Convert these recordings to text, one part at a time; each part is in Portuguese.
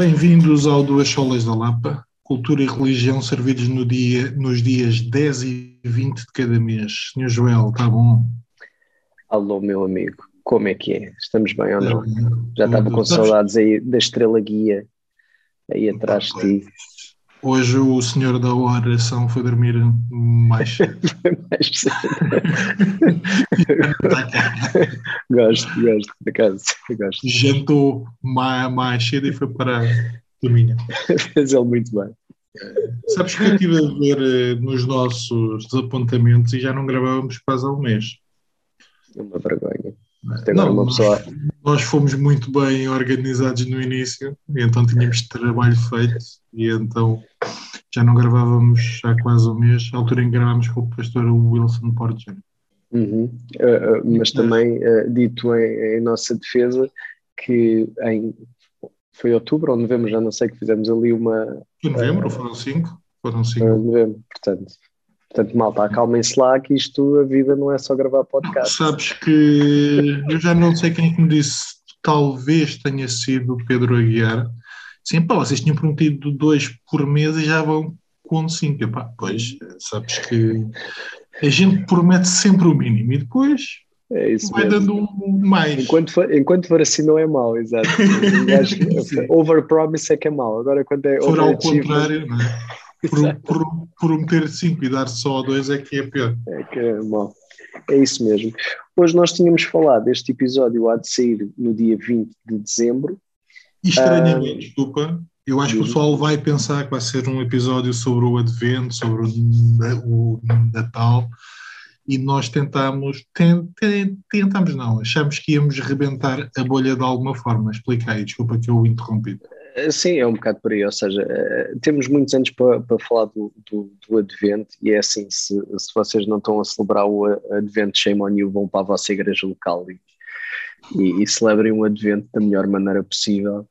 Bem-vindos ao Duas Solas da Lapa, Cultura e Religião servidos no dia, nos dias 10 e 20 de cada mês. Senhor Joel, está bom? Alô, meu amigo, como é que é? Estamos bem ou não? Já estava com saudades aí da estrela guia aí atrás de ti. Hoje o senhor da oração foi dormir mais cedo. mais cedo. gosto, gosto, por acaso. Gosto. Jantou mais, mais cedo e foi para dormir. Fez ele muito bem. Sabes que eu estive a ver eh, nos nossos desapontamentos e já não gravávamos quase há um mês. É uma vergonha. Não, uma pessoa... nós, fomos muito bem organizados no início, e então tínhamos trabalho feito, e então já não gravávamos há quase um mês, a altura em que gravámos com o pastor Wilson Porter. Uhum. Uh, uh, mas também, uh, dito em, em, nossa defesa, que em foi outubro ou novembro, já não sei, que fizemos ali uma. Foi novembro, foram cinco? Foram cinco. novembro, portanto. Portanto, malta, acalmem-se lá que isto, a vida não é só gravar podcast. Sabes que eu já não sei quem é que me disse, talvez tenha sido o Pedro Aguiar. Sim, pá, vocês tinham prometido dois por mês e já vão com cinco. Epá, pois, sabes que a gente promete sempre o mínimo e depois é isso vai mesmo. dando mais. Enquanto for, enquanto for assim não é mau, exato. Overpromise é que é mau. Agora quando é For ao contrário, não é? Por, por, prometer 5 e dar só 2 é que é pior. É que é mal. É isso mesmo. Hoje nós tínhamos falado, este episódio há de sair no dia 20 de dezembro. E estranhamente, ah, desculpa, eu acho que o pessoal vai pensar que vai ser um episódio sobre o Advento, sobre o, o Natal, e nós tentamos, tentamos não, achamos que íamos rebentar a bolha de alguma forma. Explica aí, desculpa que eu interrompi. Eh, sim, é um bocado por aí, ou seja, eh, temos muitos anos para, para falar do, do, do, Advento e é assim, se, se vocês não estão a celebrar o Advento Shame on You, vão para a vossa igreja local e, e, e celebrem o Advento da melhor maneira possível.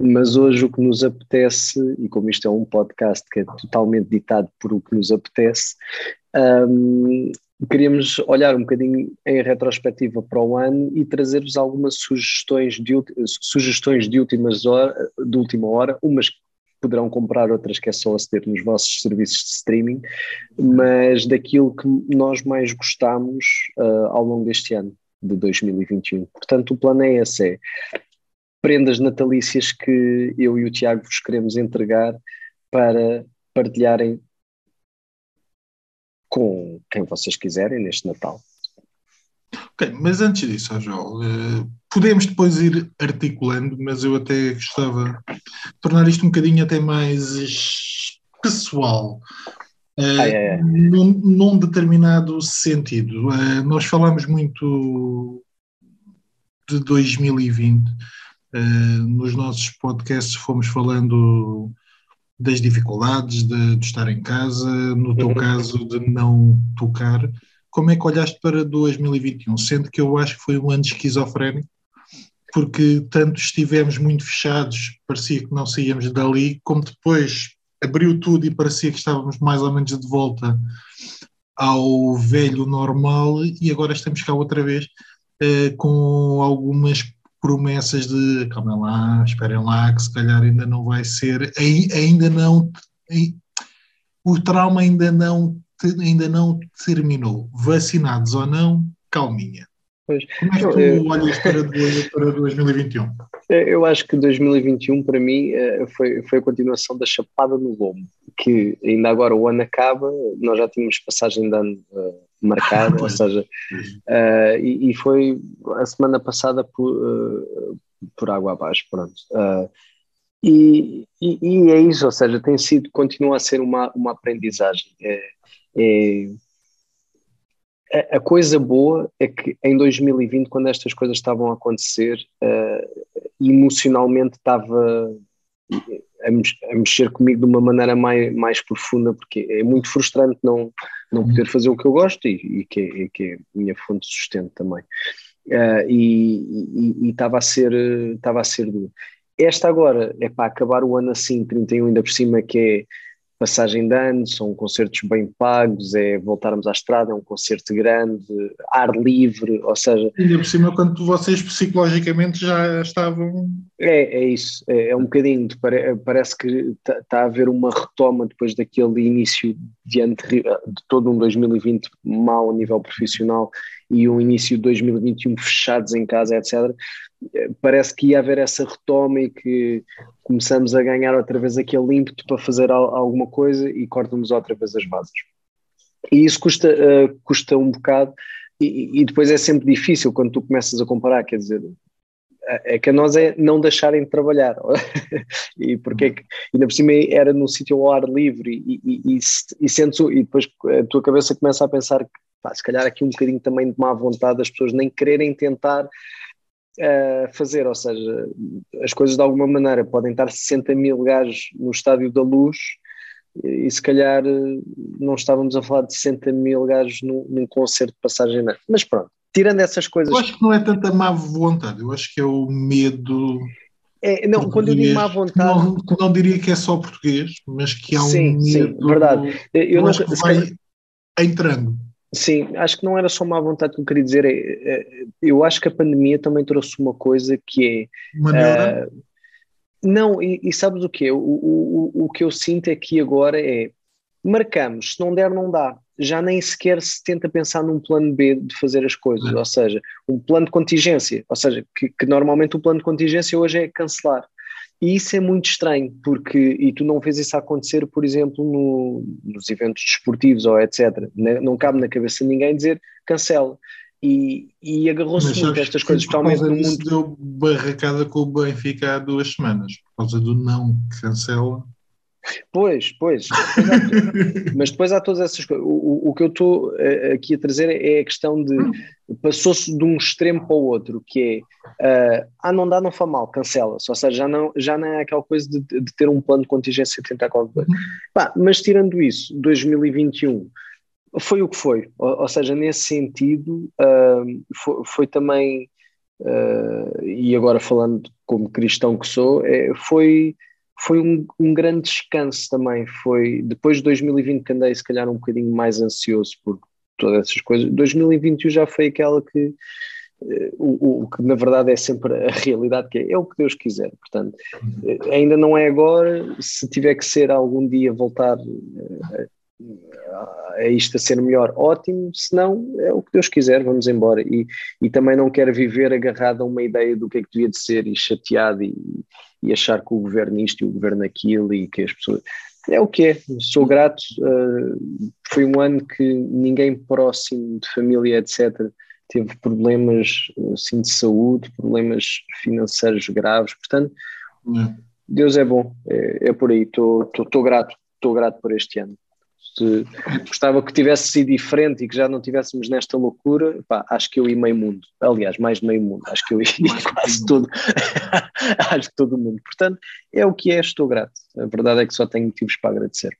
Mas hoje o que nos apetece, e como isto é um podcast que é totalmente ditado por o que nos apetece, um, queríamos olhar um bocadinho em retrospectiva para o ano e trazer-vos algumas sugestões de, sugestões de, últimas hora, de última hora, umas que poderão comprar, outras que é só aceder nos vossos serviços de streaming, mas daquilo que nós mais gostamos uh, ao longo deste ano, de 2021. Portanto, o plano é esse, é prendas natalícias que eu e o Tiago vos queremos entregar para partilharem com quem vocês quiserem neste Natal. Ok, mas antes disso, João, uh, podemos depois ir articulando, mas eu até gostava de tornar isto um bocadinho até mais pessoal. Uh, ah, é, é. Num, num, determinado sentido. Uh, nós falamos muito de 2020. Uh, nos nossos podcasts fomos falando das dificuldades de, de, estar em casa, no teu uhum. caso de não tocar. Como é que olhaste para 2021? Sendo que eu acho que foi um ano esquizofrénico, porque tanto estivemos muito fechados, parecia que não saíamos dali, como depois abriu tudo e parecia que estávamos mais ou menos de volta ao velho normal e agora estamos cá outra vez uh, com algumas promessas de calma lá, esperem lá, que se calhar ainda não vai ser, ainda não, o trauma ainda não, ainda não terminou. Vacinados ou não, calminha. Pois, Como é que tu eu, olhas para, para 2021? Eu acho que 2021 para mim eh, foi, foi a continuação da Chapada no Lombo, que ainda agora o ano acaba, nós já tínhamos passagem de ano uh, marcada, ou seja, uh, e, e, foi a semana passada por, uh, por água abaixo, pronto. E, e, e, é isso, ou seja, tem sido, continua a ser uma, uma aprendizagem. É, é, a coisa boa é que em 2020, quando estas coisas estavam a acontecer, uh, emocionalmente estava a, mexer comigo de uma maneira mais, mais profunda, porque é muito frustrante não, não poder uhum. fazer o que eu gosto e, e, que, é, e que é a minha fonte de sustento também. Uh, e estava a ser estava a ser duro. Esta agora é para acabar o ano assim, 31 ainda por cima, que é passagem de ano, são concertos bem pagos, é voltarmos à estrada, é um concerto grande, ar livre, ou seja. Ainda por cima, quando vocês psicologicamente já estavam. É, é isso, é, é um bocadinho, parece que está tá a haver uma retoma depois daquele início de ano de todo um 2020 mau a nível profissional e um início de 2021 fechados em casa, etc parece que ia haver essa retoma e que começamos a ganhar outra vez aquele ímpeto para fazer alguma coisa e cortamos outra vez as bases. E isso custa, uh, custa um bocado e, e, depois é sempre difícil quando tu começas a comparar, quer dizer, é que a nós é não deixarem de trabalhar e porque é que, ainda por cima era no sítio ao ar livre e, e, e, e, sentes, e depois a tua cabeça começa a pensar que pá, se calhar aqui um bocadinho também de má vontade as pessoas nem quererem tentar a fazer, ou seja, as coisas de alguma maneira podem estar 60 mil gajos no estádio da luz e se calhar não estávamos a falar de 60 mil gajos num, num concerto de passagem mas pronto, tirando essas coisas eu acho que não é tanta má vontade, eu acho que é o medo é, não, quando eu digo má vontade não, não, diria que é só português mas que há um sim, medo sim, verdade. Eu, eu acho que vai calhar... entrando Sim, acho que não era só má vontade que eu queria dizer. É, é, eu acho que a pandemia também trouxe uma coisa que é. Uma uh, não, e, e, sabes o que? O, o, o que eu sinto aqui agora é marcamos, se não der, não dá. Já nem sequer se tenta pensar num plano B de fazer as coisas, ou seja, um plano de contingência, ou seja, que, que normalmente o plano de contingência hoje é cancelar. E isso é muito estranho, porque, e tu não vês isso acontecer, por exemplo, no, nos eventos desportivos ou etc. Não cabe na cabeça de ninguém dizer cancela. E, e agarrou-se muito a estas coisas, especialmente no mundo. deu barracada com o Benfica há duas semanas, por causa do não cancela. Pois, pois. mas depois há todas essas coisas. O, o, que eu estou eh, aqui a trazer é a questão de passou-se de um extremo para o outro, que é uh, ah, não dá, não foi mal, cancela-se. Ou seja, já não, já não é aquela coisa de, de ter um plano de contingência e tentar qualquer coisa. Mas tirando isso, 2021 foi o que foi. Ou, ou seja, nesse sentido, uh, foi, foi, também, uh, e agora falando como cristão que sou, é, foi foi um, um, grande descanso também. Foi depois de 2020 que andei, se calhar, um bocadinho mais ansioso por todas essas coisas. 2021 já foi aquela que. Uh, o, o, que na verdade é sempre a realidade, que é, é o que Deus quiser. Portanto, uh, ainda não é agora. Se tiver que ser algum dia voltar uh, a isto a ser melhor, ótimo, se não, é o que Deus quiser, vamos embora. E, e também não quero viver agarrado a uma ideia do que é que devia de ser e chateado e, e achar que o governo isto e o governo aquilo e que as pessoas. É o que é, sou grato. Uh, foi um ano que ninguém próximo de família, etc., teve problemas assim, de saúde, problemas financeiros graves. Portanto, é. Deus é bom, é, é por aí. Estou grato, estou grato por este ano se gostava que tivesse sido diferente e que já não tivéssemos nesta loucura, pá, acho que eu ia meio mundo. Aliás, mais de meio mundo. Acho que eu ia quase todo. acho que todo mundo. Portanto, é o que é, estou grato. A verdade é que só tenho motivos para agradecer.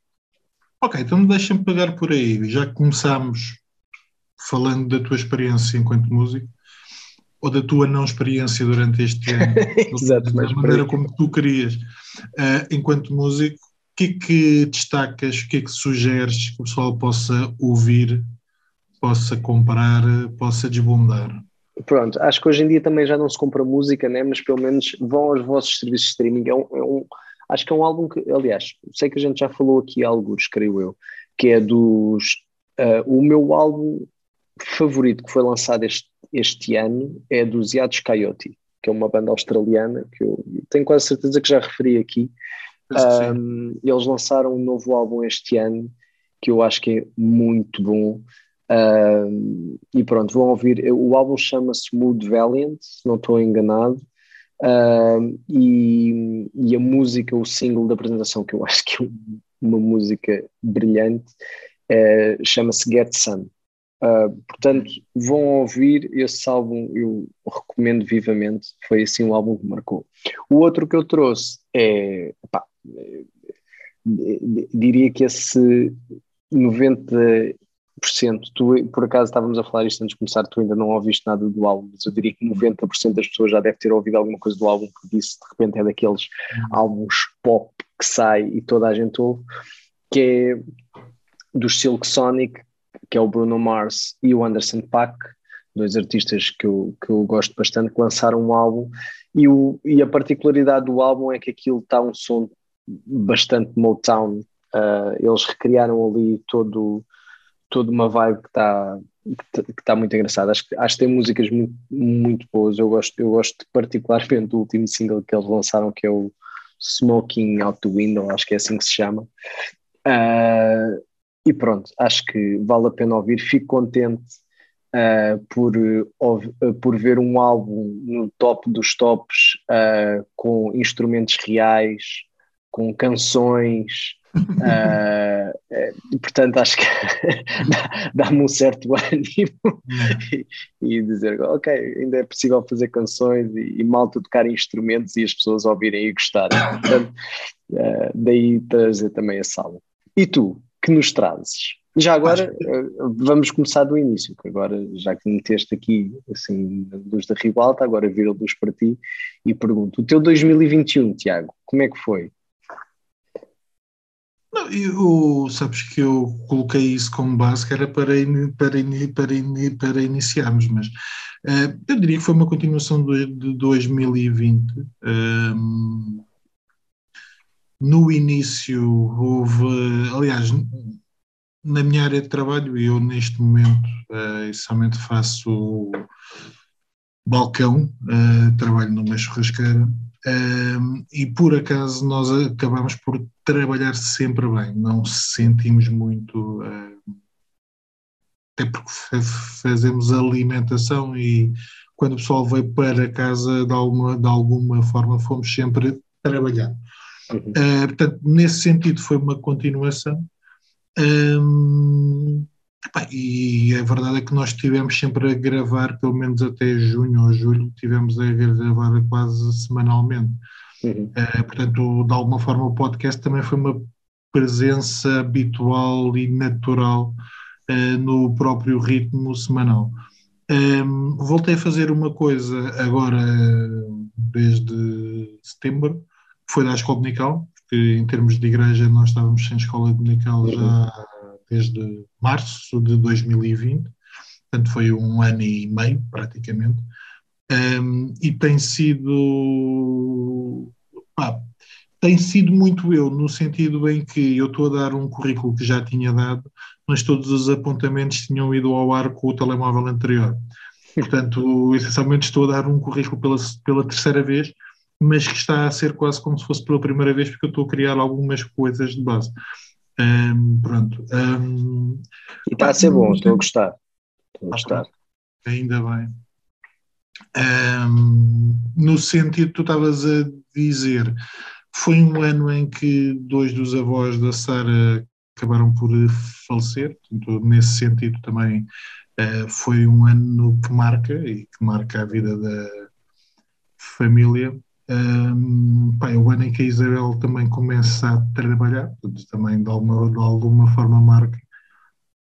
Ok, então deixa-me pegar por aí. Já começámos falando da tua experiência enquanto músico ou da tua não experiência durante este ano, Exato, da maneira como tu querias, uh, enquanto músico, que que destacas, o que é que sugeres que o pessoal possa ouvir, possa comprar, possa desbundar? Pronto, acho que hoje em dia também já não se compra música, né? mas pelo menos vão aos vossos serviços de streaming. É um, é um, acho que é um álbum que, aliás, sei que a gente já falou aqui alguns, creio eu, que é dos. Uh, o meu álbum favorito que foi lançado este, este ano é dos Yados Coyote, que é uma banda australiana que eu tenho quase certeza que já referi aqui. Um, eles lançaram um novo álbum este ano que eu acho que é muito bom. Um, e pronto, vão ouvir. O álbum chama-se Mood Valiant, se não estou enganado. Um, e, e, a música, o single da apresentação, que eu acho que é uma música brilhante, é, chama-se Get Some. Uh, portanto, vão ouvir esse álbum, eu recomendo vivamente. Foi assim um álbum que marcou. O outro que eu trouxe é pá, diria que esse 90%, tu, por acaso estávamos a falar isto antes de começar, tu ainda não ouviste nada do álbum, mas eu diria que 90% das pessoas já deve ter ouvido alguma coisa do álbum que disse de repente é daqueles uhum. álbuns pop que sai e toda a gente ouve. que é dos Silk Sonic, que é o Bruno Mars e o Anderson Paak, dois artistas que eu, que eu gosto bastante, que lançaram um álbum e, o, e a particularidade do álbum é que aquilo está um som bastante Motown. Uh, eles recriaram ali todo, toda uma vibe que está que está muito engraçada. Acho, acho que tem músicas muito, muito boas. Eu gosto, eu gosto particularmente do último single que eles lançaram, que é o Smoking Out the Window, acho que é assim que se chama. Uh, e pronto, acho que vale a pena ouvir. Fico contente uh, por, uh, por ver um álbum no top dos tops com instrumentos reais, com canções. Uh, portanto, acho que dá-me um certo ânimo e, e, dizer, ok, ainda é possível fazer canções e, e malta tocar instrumentos e as pessoas ouvirem e gostarem. Portanto, uh, daí trazer também a sala. E tu, que nos trazes? Já agora, uh, vamos começar do início, que agora, já que meteste aqui, assim, a luz da ribalta, agora vira luz para ti e pergunto, o teu 2021, Tiago, como é que foi? Não, eu, sabes que eu coloquei isso como base, que era para, para, para, para iniciarmos, mas uh, eu diria que foi uma continuação de, de 2020. Um, no início houve, aliás, na minha área de trabalho, e eu neste momento uh, essencialmente faço balcão, uh, trabalho numa churrasqueira, um, e por acaso nós acabamos por trabalhar sempre bem, não sentimos muito, uh, até porque fazemos alimentação e quando o pessoal veio para casa de alguma, de alguma forma fomos sempre trabalhar. Uhum. Uh, portanto, nesse sentido foi uma continuação. Um, e a verdade é que nós estivemos sempre a gravar, pelo menos até junho ou julho, tivemos a gravar quase semanalmente. Uhum. Uh, portanto, de alguma forma, o podcast também foi uma presença habitual e natural uh, no próprio ritmo semanal. Um, ehm, voltei a fazer uma coisa agora, desde setembro, que foi da escola dominical, porque em termos de igreja nós estávamos sem escola dominical uhum. já desde março de 2020, portanto foi um ano e meio praticamente, um, e tem sido pá, tem sido muito eu, no sentido em que eu estou a dar um currículo que já tinha dado, mas todos os apontamentos tinham ido ao ar com o telemóvel anterior. Portanto, essencialmente estou a dar um currículo pela, pela terceira vez, mas que está a ser quase como se fosse pela primeira vez, porque eu estou a criar algumas coisas de base. Um, pronto. Um, e está a ser bom, estou a gostar. Estou a gostar. Ainda bem. Um, no sentido que tu estavas a dizer, foi um ano em que dois dos avós da Sara acabaram por falecer, portanto, nesse sentido também uh, foi um ano que marca e que marca a vida da família. Um, pá, é o ano em que a Isabel também começa a trabalhar, também de alguma, de alguma forma marca.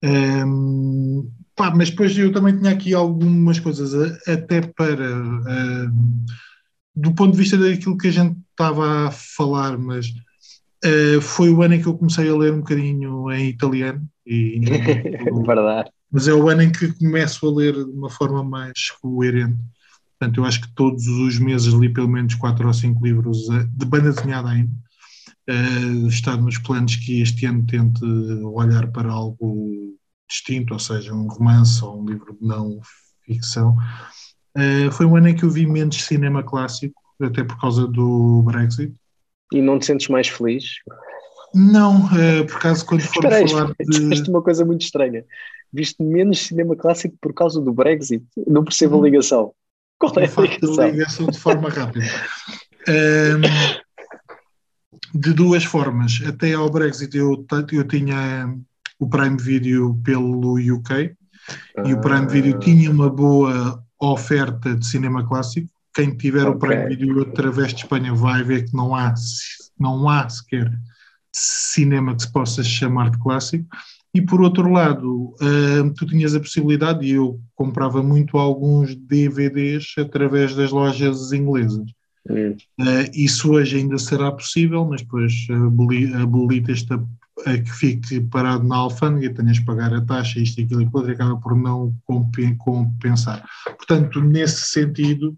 Um, pá, mas depois eu também tinha aqui algumas coisas, até para, um, do ponto de vista daquilo que a gente estava a falar, mas uh, foi o ano em que eu comecei a ler um bocadinho em italiano. E, Verdade. Mas é o ano em que começo a ler de uma forma mais coerente. Portanto, eu acho que todos os meses li pelo menos quatro ou cinco livros eh, de banda desenhada ainda. Uh, está nos planos que este ano tente olhar para algo distinto, ou seja, um romance ou um livro de não ficção. Uh, foi um ano em que eu vi menos cinema clássico, até por causa do Brexit. E não te sentes mais feliz? Não, uh, por acaso quando for falar de... uma coisa muito estranha. Viste menos cinema clássico por causa do Brexit? Não percebo a ligação. Qual é a ligação? ligação de forma rápida. Um, de duas formas. Até ao Brexit eu, eu tinha o Prime Video pelo UK ah. e o Prime Video ah. tinha uma boa oferta de cinema clássico. Quem tiver okay. o Prime Video através de Espanha vai ver que não há, não há sequer cinema que se possa chamar de clássico. E por outro lado, uh, tu tinhas a possibilidade, e eu comprava muito alguns DVDs através das lojas inglesas. Uh, isso hoje ainda será possível, mas depois habilita esta a que fique parado na alfândega e tenhas que pagar a taxa, isto e aquilo e aquilo, e acaba por não compensar. Portanto, nesse sentido,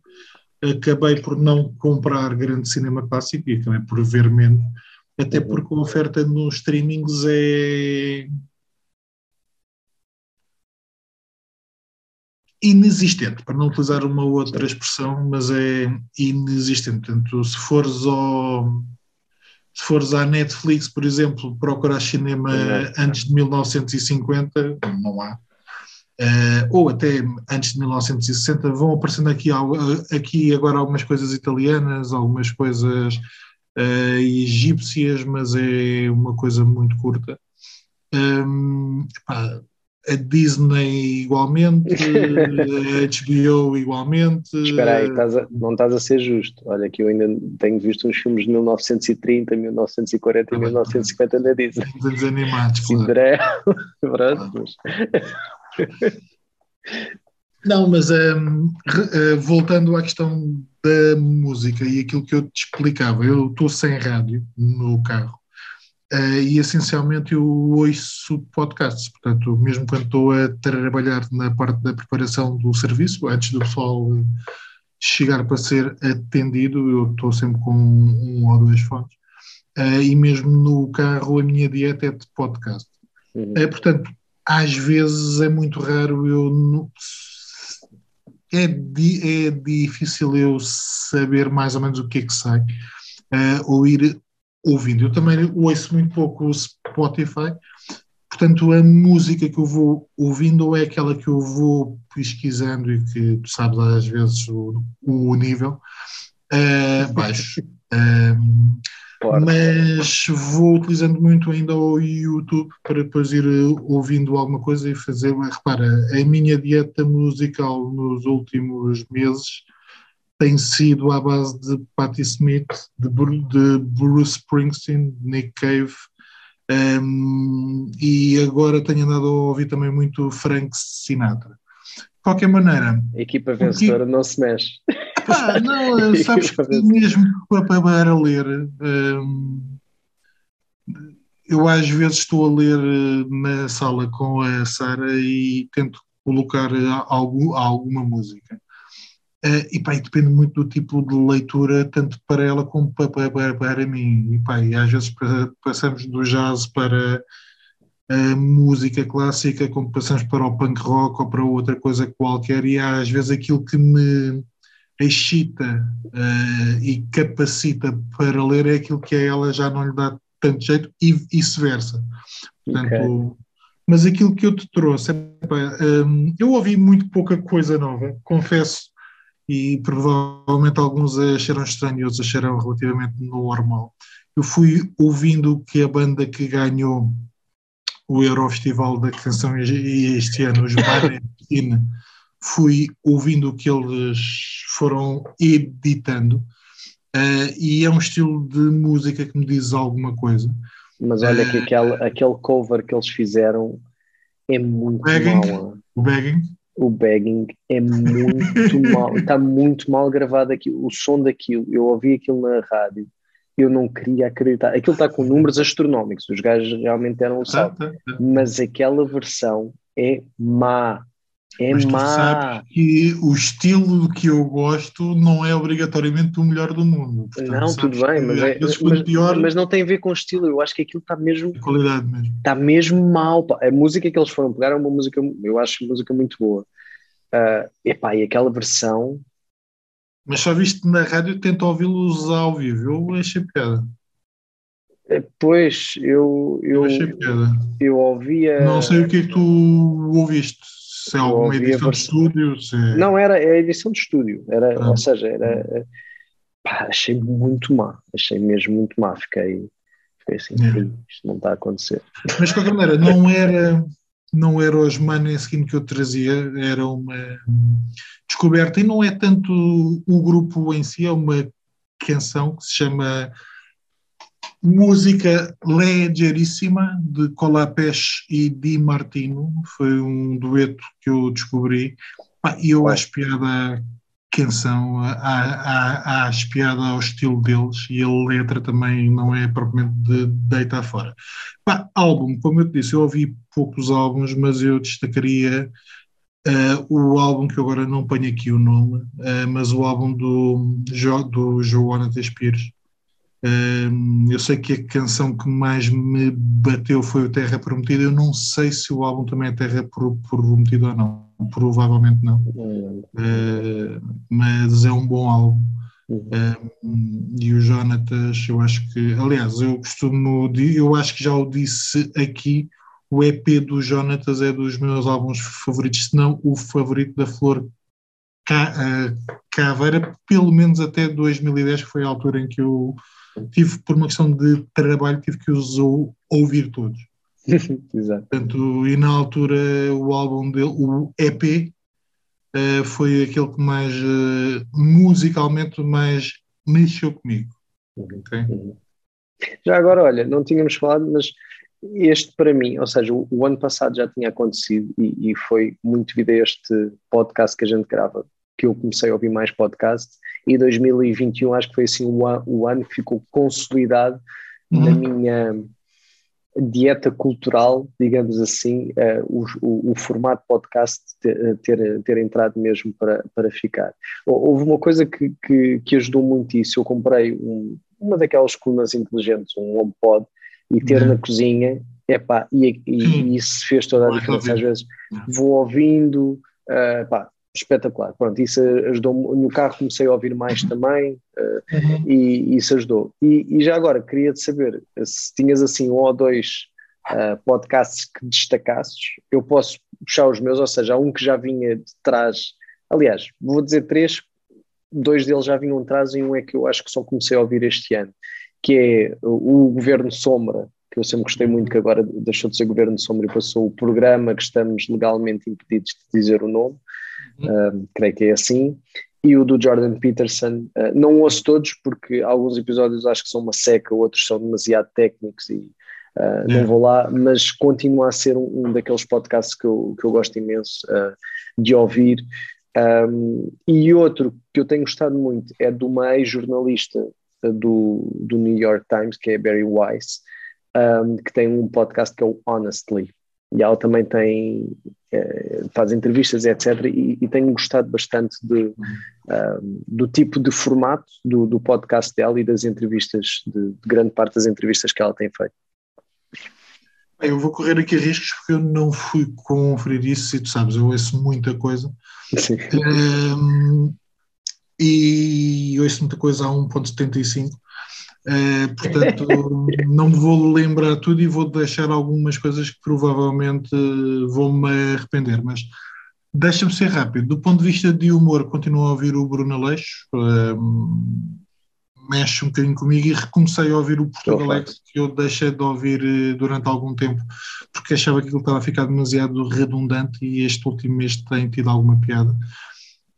acabei por não comprar grande cinema clássico e acabei por ver menos, até uhum. porque a oferta nos streamings é inexistente, para não utilizar uma outra expressão, mas é inexistente. Portanto, se fores ao se fores à Netflix, por exemplo, procurar cinema antes de 1950, não há. Uh, ou até antes de 1960, vão aparecendo aqui, aqui agora algumas coisas italianas, algumas coisas uh, egípcias, mas é uma coisa muito curta. Um, epá, a Disney igualmente, a HBO igualmente. Espera aí, estás a, não estás a ser justo. Olha, que eu ainda tenho visto uns filmes de 1930, 1940 e 1950 na Disney. Desenhos animados, Cinderela, pronto. Não, mas um, uh, voltando à questão da música e aquilo que eu te explicava, eu estou sem rádio no carro Uh, e essencialmente eu ouço podcasts, portanto, mesmo quando estou a trabalhar na parte da preparação do serviço, antes do pessoal chegar para ser atendido, eu estou sempre com um, ou dois fones, uh, e mesmo no carro a minha dieta é de podcast. Uhum. Uh, portanto, às vezes é muito raro eu. é, di, é difícil eu saber mais ou menos o que é que sai, ou ir ouvindo. Eu também ouço muito pouco o Spotify, portanto, a música que eu vou ouvindo é aquela que eu vou pesquisando e que tu sabes às vezes o, o nível uh, baixo. Mas vou utilizando muito ainda o YouTube para depois ir ouvindo alguma coisa e fazer. Repara, a minha dieta musical nos últimos meses tem sido à base de Patti Smith, de, de Bruce Springsteen, Nick Cave, um, e agora tenho andado a ouvir também muito Frank Sinatra. De qualquer maneira. A equipa vencedora não se mexe. Pá, não, sabes que mesmo para ler. Um, eu às vezes estou a ler eh, na sala com a Sara e tento colocar eh, algo, alguma música. Uh, e pá, e depende muito do tipo de leitura, tanto para ela como para, para, para mim. E, pá, e às vezes passamos do jazz para a música clássica, como passamos para o punk rock ou para outra coisa qualquer, e às vezes aquilo que me excita uh, e capacita para ler é aquilo que a ela já não lhe dá tanto jeito e vice-versa. Portanto, okay. Mas aquilo que eu te trouxe, pá, um, eu ouvi muito pouca coisa nova, confesso e provavelmente alguns acharam estranho e outros acharam relativamente normal. Eu fui ouvindo que a banda que ganhou o Eurofestival da canção este ano, os Maneskin, fui ouvindo o que eles foram editando uh, e é um estilo de música que me diz alguma coisa. Mas olha uh, que aquele, aquele cover que eles fizeram é muito mau. O Begging? O bagging é muito mal, está muito mal gravado aqui, o som daquilo, eu ouvi aquilo na rádio, eu não queria acreditar, aquilo está com números astronómicos, os gajos realmente eram um salto, mas aquela versão é má, é mas má. que o estilo que eu gosto não é obrigatoriamente o melhor do mundo. Portanto, não, tudo bem, mas, é, mas, pior, mas, não tem a ver com estilo. Eu acho que aquilo está mesmo. A qualidade mesmo. Está mesmo mal. A música que eles foram pegar é uma música, eu acho música muito boa. Uh, epá, e aquela versão. Mas só viste na rádio, tenta ouvi-los ao vivo. Eu achei piada. Eh, pois, eu. Eu, eu. Eu ouvia. Não sei o que é que tu ouviste se é alguma edição de estúdio? Se... Não, era é a edição de estúdio. Era, ah. Ou seja, era. Pá, achei muito má. Achei mesmo muito má. Fiquei, fiquei assim, é. isto não está a acontecer. Mas de qualquer maneira, não era. Não era os Maneskin que eu trazia, era uma descoberta, e não é tanto o grupo em si, é uma canção que se chama Música Legeríssima de Colapes e Di Martino, foi um dueto que eu descobri e eu acho piada canção à, espiada ao estilo deles e a letra também não é propriamente de deitar fora. Pá, álbum, como eu te disse, eu ouvi poucos álbuns, mas eu destacaria uh, o álbum que agora não ponho aqui o nome, uh, mas o álbum do, jo, do Joana Spears. Eu sei que a canção que mais me bateu foi o Terra Prometida. Eu não sei se o álbum também é Terra Prometida ou não provavelmente não. Uh, mas é um bom álbum. Uh, e o Jonatas, eu acho que, aliás, eu costumo, eu acho que já o disse aqui, o EP do Jonatas é dos meus álbuns favoritos, se não o favorito da Flor Caveira, pelo menos até 2010, que foi a altura em que eu tive, por uma questão de trabalho, tive que os ouvir todos. Exato. Portanto, e na altura o álbum dele, o EP, uh, eh, foi aquele que mais uh, musicalmente mais mexeu comigo. Uhum. Okay? Uhum. Já agora, olha, não tínhamos falado, mas este para mim, ou seja, o, o ano passado já tinha acontecido e, e, foi muito devido a este podcast que a gente grava que eu comecei a ouvir mais podcast e 2021 acho que foi assim o, o ano que ficou consolidado uhum. na minha dieta cultural, digamos assim, uh, o, o, o, formato podcast ter, eh, ter, ter, entrado mesmo para, para ficar. Houve uma coisa que, que, que ajudou muito isso, eu comprei um, uma daquelas colunas inteligentes, um HomePod, e ter uhum. na cozinha, epá, e, e, e, isso fez toda a diferença. Às vezes vou ouvindo, uh, pá, espetacular. Pronto, isso ajudou no carro comecei a ouvir mais também uh, uhum. e isso ajudou. E, e, já agora queria te saber se tinhas assim um ou dois uh, podcasts que destacasses, eu posso puxar os meus, ou seja, um que já vinha de trás, aliás, vou dizer três, dois deles já vinham de trás e um é que eu acho que só comecei a ouvir este ano, que é o Governo Sombra, que eu sempre gostei muito, que agora deixou de ser Governo Sombra e passou o programa que estamos legalmente impedidos de dizer o nome, uh, creio que é assim, e o do Jordan Peterson. Uh, não ouço todos, porque alguns episódios acho que são uma seca, outros são demasiado técnicos e uh, não vou lá, mas continua a ser um, um, daqueles podcasts que eu, que eu gosto imenso de ouvir. Um, e outro que eu tenho gostado muito é de uma ex-jornalista do, do New York Times, que é Barry Weiss, um, que tem um podcast que é o Honestly e ela também tem eh, faz entrevistas etc e, e tenho gostado bastante de, uh, do tipo de formato do, do, podcast dela e das entrevistas de, de, grande parte das entrevistas que ela tem feito. Eu vou correr aqui riscos porque eu não fui conferir isso e tu sabes, eu ouço muita coisa. Sim. Um, e ouço muita coisa a 1.75 Uh, portanto, não me vou lembrar tudo e vou deixar algumas coisas que provavelmente vou-me arrepender, mas deixa-me ser rápido. Do ponto de vista de humor, continuo a ouvir o Bruno Aleixo, uh, mexe um bocadinho comigo e recomecei a ouvir o Portugal Alex, que eu deixei de ouvir eh, durante algum tempo, porque achava que ele estava a ficar demasiado redundante e este último mês tem tido alguma piada.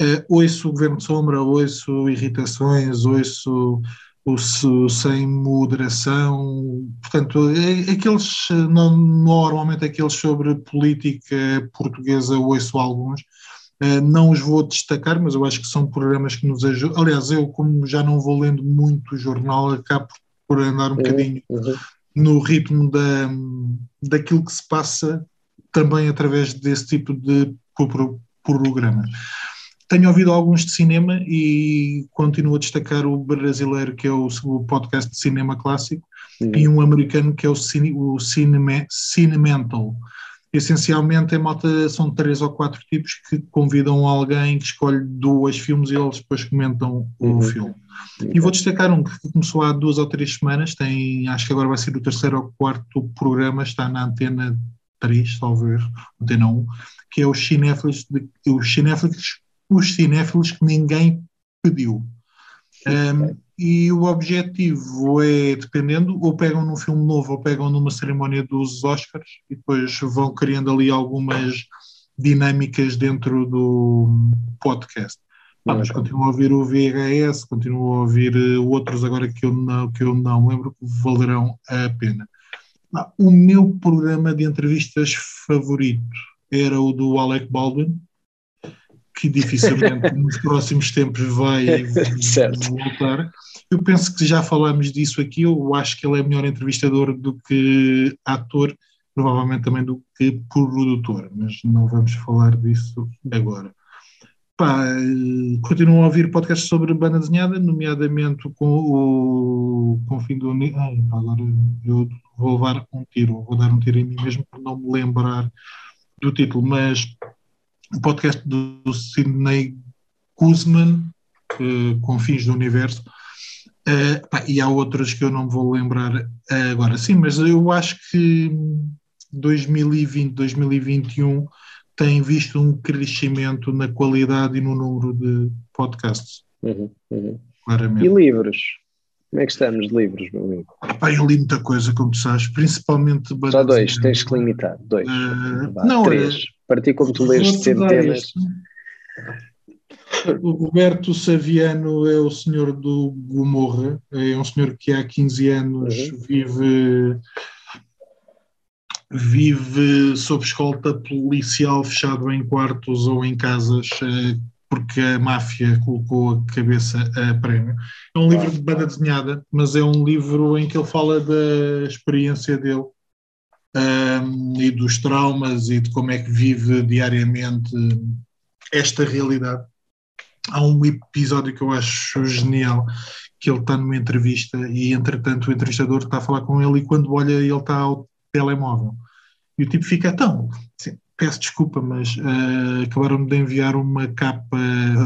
Uh, ouço o Governo de Sombra, ouço Irritações, ouço sem moderação, portanto, é, aqueles, normalmente aqueles sobre política portuguesa, ouço alguns, eh, não os vou destacar, mas eu acho que são programas que nos ajudam. Aliás, eu, como já não vou lendo muito jornal, acabo por andar um uhum. bocadinho uhum. no ritmo da, daquilo que se passa também através desse tipo de programas. Tenho ouvido alguns de cinema e continuo a destacar o brasileiro, que é o, o podcast de cinema clássico, uhum. e um americano, que é o, cine, o cinema, Cinemental. Essencialmente, a malta são três ou quatro tipos que convidam alguém que escolhe dois filmes e eles depois comentam uhum. o filme. Uhum. E vou destacar um que começou há duas ou três semanas, tem, acho que agora vai ser o terceiro ou quarto programa, está na antena 3, talvez, antena 1, que é o Cinéfilos, o Cinéfilos os cinéfilos que ninguém pediu. Um, e o objetivo é, dependendo, ou pegam num filme novo ou pegam numa cerimónia dos Oscars e depois vão criando ali algumas dinâmicas dentro do podcast. Ah, mas continuo a ouvir o VHS, continuo a ouvir uh, outros agora que eu não, que eu não lembro que valerão a pena. Ah, o meu programa de entrevistas favorito era o do Alec Baldwin, que dificilmente nos próximos tempos vai voltar. Eu penso que já falamos disso aqui, eu acho que ele é melhor entrevistador do que ator, provavelmente também do que produtor, mas não vamos falar disso agora. Pá, continuam a ouvir podcasts sobre banda desenhada, nomeadamente com o, com o fim do. Ai, agora eu vou levar um tiro, vou dar um tiro em mim mesmo por não me lembrar do título, mas o podcast do, do Sidney Guzman, uh, com fins do universo, uh, pá, e há outras que eu não me vou lembrar uh, agora. Sim, mas eu acho que 2020, 2021 tem visto um crescimento na qualidade e no número de podcasts. Uhum, uhum. Claramente. E livros? Como é que estamos de livros, meu amigo? Pai, eu li muita coisa, como tu sabes, principmente. Só dois, tens que limitar. Dois. Uh, não, três. É, Para ti, como tu lês centenas. O Roberto Saviano é o senhor do Gomorra, é um senhor que há 15 anos uhum. vive vive sob escolta policial fechado em quartos ou em casas eh, porque a máfia colocou a cabeça a prémio. É um livro de banda desenhada, mas é um livro em que ele fala da experiência dele e dos traumas e de como é que vive diariamente esta realidade. Há um episódio que eu acho genial, que ele está numa entrevista e, entretanto, o entrevistador está a falar com ele e quando olha ele está ao telemóvel. E o tipo fica, então, assim, peço desculpa, mas uh, acabaram de enviar uma capa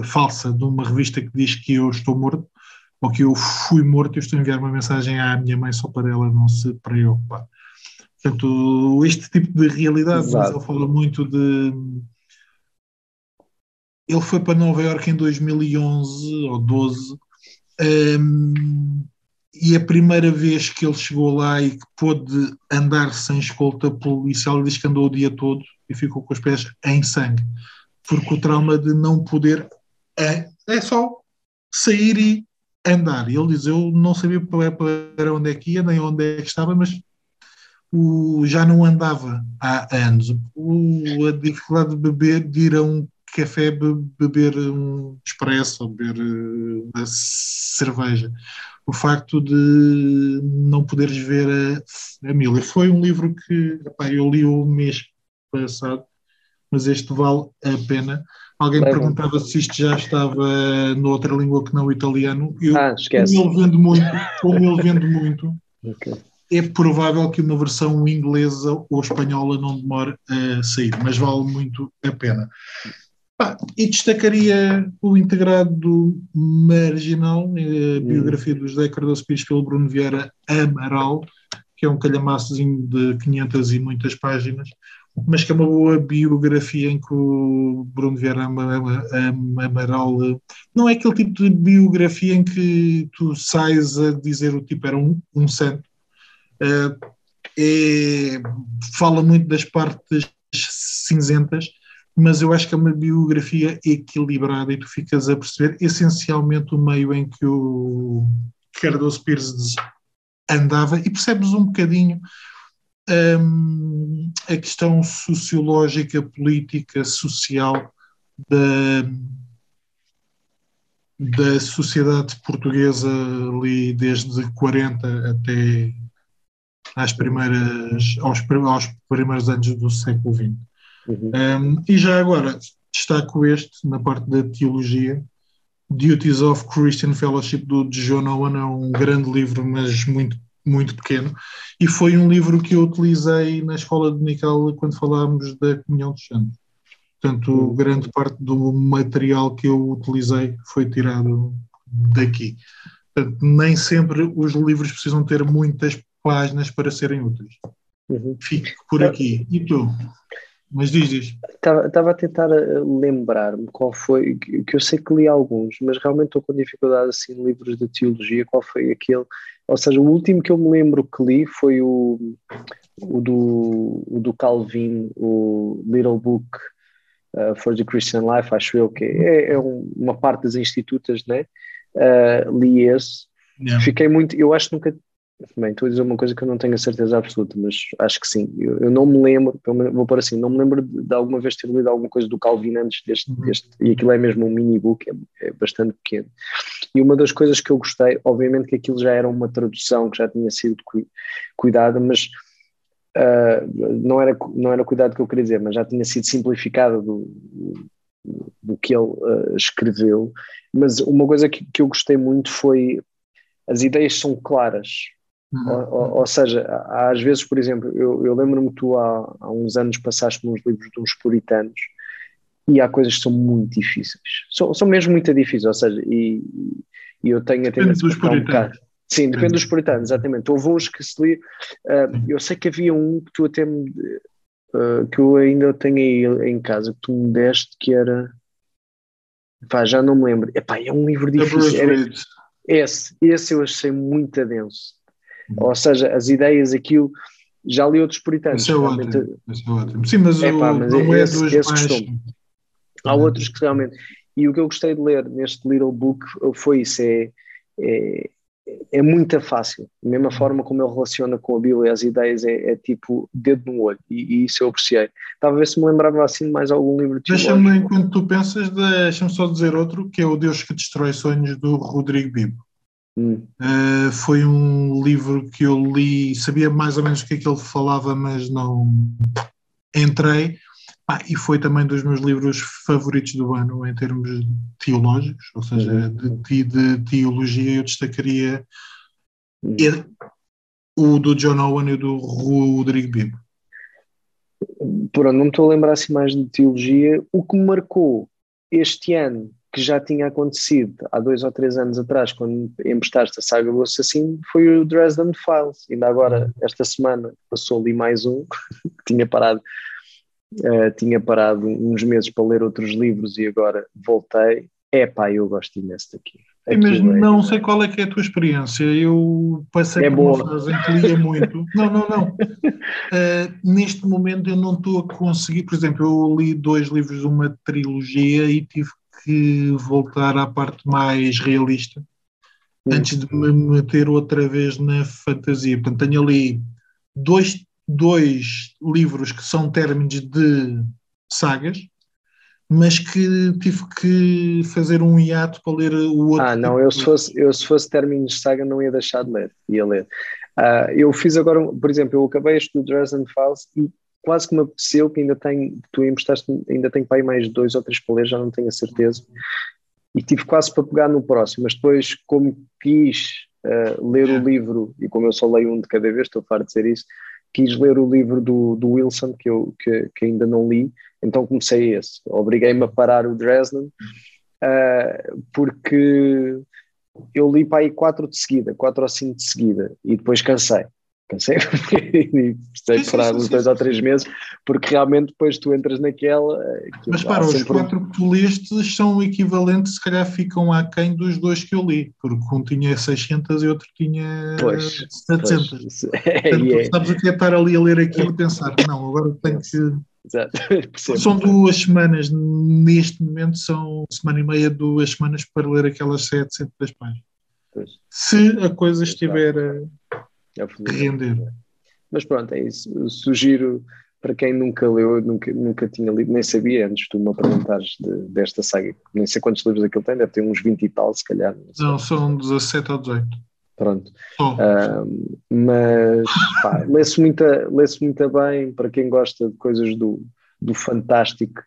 falsa de uma revista que diz que eu estou morto, ou que eu fui morto, eu estou a enviar uma mensagem à minha mãe só para ela não se preocupar. Portanto, este tipo de realidade, mas ele fala muito de. Ele foi para Nova Iorque em 2011 ou 12. Um, e a primeira vez que ele chegou lá e que pôde andar sem escolta policial, ele diz que andou o dia todo e ficou com os pés em sangue, porque o trauma de não poder é, é só sair e andar. E ele diz: Eu não sabia para onde é que ia, nem onde é que estava, mas o, já não andava há anos. O, a dificuldade de beber, de ir a um café beber um expresso, beber eh, uma cerveja o facto de não poderes ver a, a Mila. Foi um livro que epá, eu li o mês passado, mas este vale a pena. Alguém me perguntava se isto já estava noutra língua que não o italiano. Eu, ah, esquece. Como ele vende muito, como ele vende muito okay. É provável que uma versão inglesa ou espanhola não demore a sair, mas vale muito a pena. Ah, e destacaria o integrado marginal, a eh, hum. biografia do José Cardoso Pires pelo Bruno Vieira Amaral, que é um calhamaçozinho de 500 e muitas páginas, mas que é uma boa biografia em que o Bruno Vieira Amaral eh, não é aquele tipo de biografia em que tu sais a dizer o tipo era um, um santo. Eh, é, fala muito das partes cinzentas mas eu acho que é uma biografia equilibrada e tu ficas a perceber essencialmente o meio em que o Cardoso Pires andava e percebes um bocadinho um, a questão sociológica, política, social da, da sociedade portuguesa ali desde 40 até às primeiras, aos, aos primeiros anos do século XX. Uhum. Um, e já agora destaco este na parte da teologia. Duties of Christian Fellowship do John Owen é um grande livro, mas muito muito pequeno, e foi um livro que eu utilizei na escola de Nical quando falámos da Comunhão dos Santos. Portanto, uhum. grande parte do material que eu utilizei foi tirado daqui. Portanto, nem sempre os livros precisam ter muitas páginas para serem úteis. Uhum. Fico por aqui. E tu? Mas diz, diz. Estava a tentar eh, lembrar-me qual foi, que eu sei que li alguns, mas realmente estou com dificuldade assim em livros de teologia, qual foi aquele, ou seja, o último que eu me lembro que li foi o, o, do, o do Calvin, o Little Book uh, for the Christian Life, acho eu que é, é um, uma parte das institutas, né? Uh, li esse, yeah. fiquei muito, eu acho que nunca Bem, estou a dizer uma coisa que eu não tenho a certeza absoluta, mas acho que sim. Eu, eu não me lembro, vou pôr assim, não me lembro de, de, alguma vez ter lido alguma coisa do Calvin antes deste, uhum. deste e aquilo é mesmo um mini-book, é, é, bastante pequeno. E uma das coisas que eu gostei, obviamente que aquilo já era uma tradução que já tinha sido cu, cuidada, mas uh, não, era, não era cuidado que eu queria dizer, mas já tinha sido simplificada do, do que ele uh, escreveu. Mas uma coisa que, que eu gostei muito foi as ideias são claras. Uhum. Ou, ou, seja, às vezes, por exemplo, eu, eu lembro-me que tu há, há uns anos passaste uns livros de uns puritanos e há coisas que são muito difíceis. São, são mesmo muito difíceis, ou seja, e, e eu tenho a tendência dos puritanos. Um Sim, depende dos puritanos, exatamente. Houve uns que se li. Uh, eu sei que havia um que tu até me. Uh, que eu ainda tenho aí em casa, que tu me deste, que era. Pá, já não me lembro. Epá, é um livro difícil. Era, esse, esse eu achei muito denso. Ou seja, as ideias, aquilo. Já li outros puritanos. Esse é ótimo. É ótimo. Sim, mas, é, pá, mas não é esse, dos esse mais... Há outros que realmente. E o que eu gostei de ler neste Little Book foi isso: é, é, é muito fácil. Da mesma forma como ele relaciona com a Bíblia as ideias, é, é tipo dedo no olho, e, e, isso eu apreciei. Estava a ver se me lembrava assim de mais algum livro de Deixa-me, enquanto tu pensas, deixa-me só dizer outro, que é O Deus que Destrói Sonhos, do Rodrigo Bibo. Hum. Uh, foi um livro que eu li, sabia mais ou menos o que é que ele falava, mas não entrei. Ah, e foi também dos meus livros favoritos do ano em termos teológicos, ou seja, uhum. de, de teologia eu destacaria uhum. o do John Owen e o do Rodrigo Bibo. Pronto, não me estou a lembrar assim mais de teologia. O que me marcou este ano, que já tinha acontecido há dois ou três anos atrás, quando emprestaste a saga do assassino, foi o Dresden Files. Ainda agora, uhum. esta semana, passou ali mais um, que tinha parado Uh, tinha parado uns meses para ler outros livros e agora voltei. É pá, eu gosto imenso daqui. É, mas não sei qual é que é a tua experiência. Eu passei é por uma fase em que lia muito. não, não, não. Uh, neste momento eu não estou a conseguir. Por exemplo, eu li dois livros de uma trilogia e tive que voltar à parte mais realista antes de me meter outra vez na fantasia. Portanto, tenho ali dois dois livros que são términos de sagas, mas que tive que fazer um hiato para ler o outro. Ah, não, eu se fosse, eu se fosse términos de saga não ia deixar de ler, ia ler. Uh, eu fiz agora, por exemplo, eu acabei este do Dresden Files e quase que me apeteceu que ainda tenho, tu emprestaste, ainda tenho para aí mais dois ou três ler, já não tenho a certeza. E tive quase para pegar no próximo, mas depois, como quis uh, ler o livro, e como eu só leio um de cada vez, estou farto de dizer isso, quis ler o livro do, do Wilson, que eu que, que ainda não li, então comecei esse. Obriguei-me a parar o Dresden, uh, porque eu li para aí quatro de seguida, quatro ou cinco de seguida, e depois cansei cansei e precisei parar uns dois ou três meses, porque realmente depois tu entras naquela. Mas para, os quatro que tu listes são equivalentes, se calhar ficam aquém dos dois que eu li, porque um tinha 600 e outro tinha pois, 700. Pois. Portanto, é. sabes o que é estar ali a ler aquilo e pensar, não, agora tenho que. Exato. São duas semanas, neste momento são semana e meia, duas semanas para ler aquelas 700 páginas. Pois. Se a coisa estiver é render. Mas pronto, é isso. Eu sugiro para quem nunca leu, nunca, nunca tinha lido, nem sabia antes tu me perguntares de, desta saga, nem sei quantos livros aquilo tem, deve ter uns 20 e tal, se calhar. Não, não são 17 ou 18. Pronto. Oh. mas lê-se muito, lê muito bem para quem gosta de coisas do, do fantástico,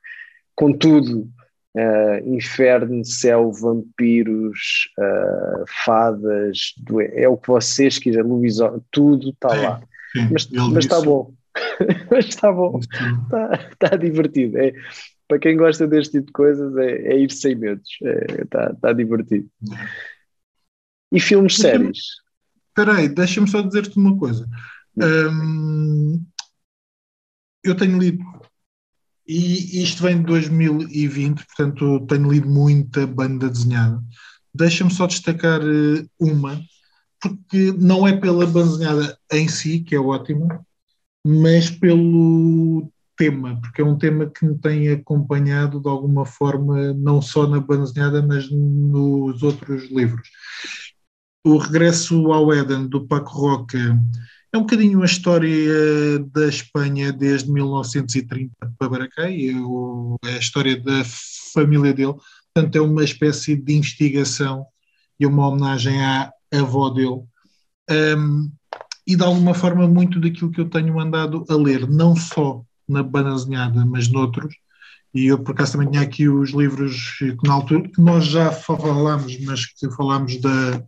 contudo, uh, inferno, céu, vampiros, uh, fadas, é o que vocês quiserem, Luísa, tudo está lá. Sim, mas, está bom. mas está bom. Está, está divertido. É, para quem gosta deste tipo de coisas, é, é ir sem medos. Está é, está divertido. E filmes séries? Espera aí, deixa-me só dizer-te uma coisa. Hum, eu tenho lido e isto vem de 2020, portanto tenho lido muita banda desenhada. Deixa-me só destacar eh, uma, porque não é pela banda desenhada em si, que é ótima, mas pelo tema, porque é um tema que me tem acompanhado de alguma forma, não só na banda desenhada, mas nos outros livros. o regresso ao Éden do Paco Roca é um bocadinho a história da Espanha desde 1930 para cá, é, é a história da família dele. Portanto, é uma espécie de investigação e uma homenagem à avó dele. Um, e de alguma forma muito daquilo que eu tenho andado a ler, não só na banazinhada, mas noutros. E eu, por acaso, também tinha aqui os livros que, na altura, que nós já falámos, mas que falámos da